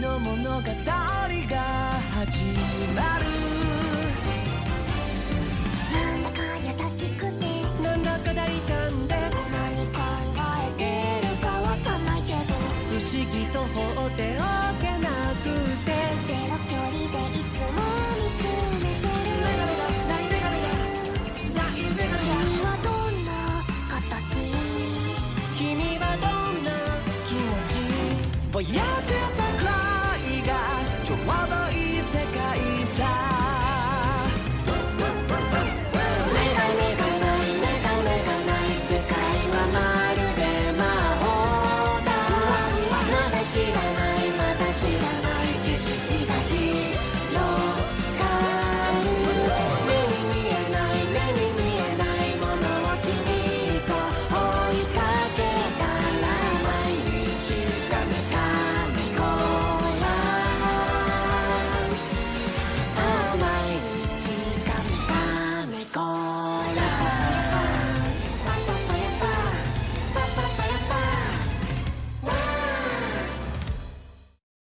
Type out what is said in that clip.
の物語が始まる。なんか優しくてなんだか大胆でえてる。かわかんないけど不思議と放っておけなくてゼロ距離でいつも見つめてる。メガメガないメガメガないメガ君はどんな形？君はどんな気持ち？ぼやっ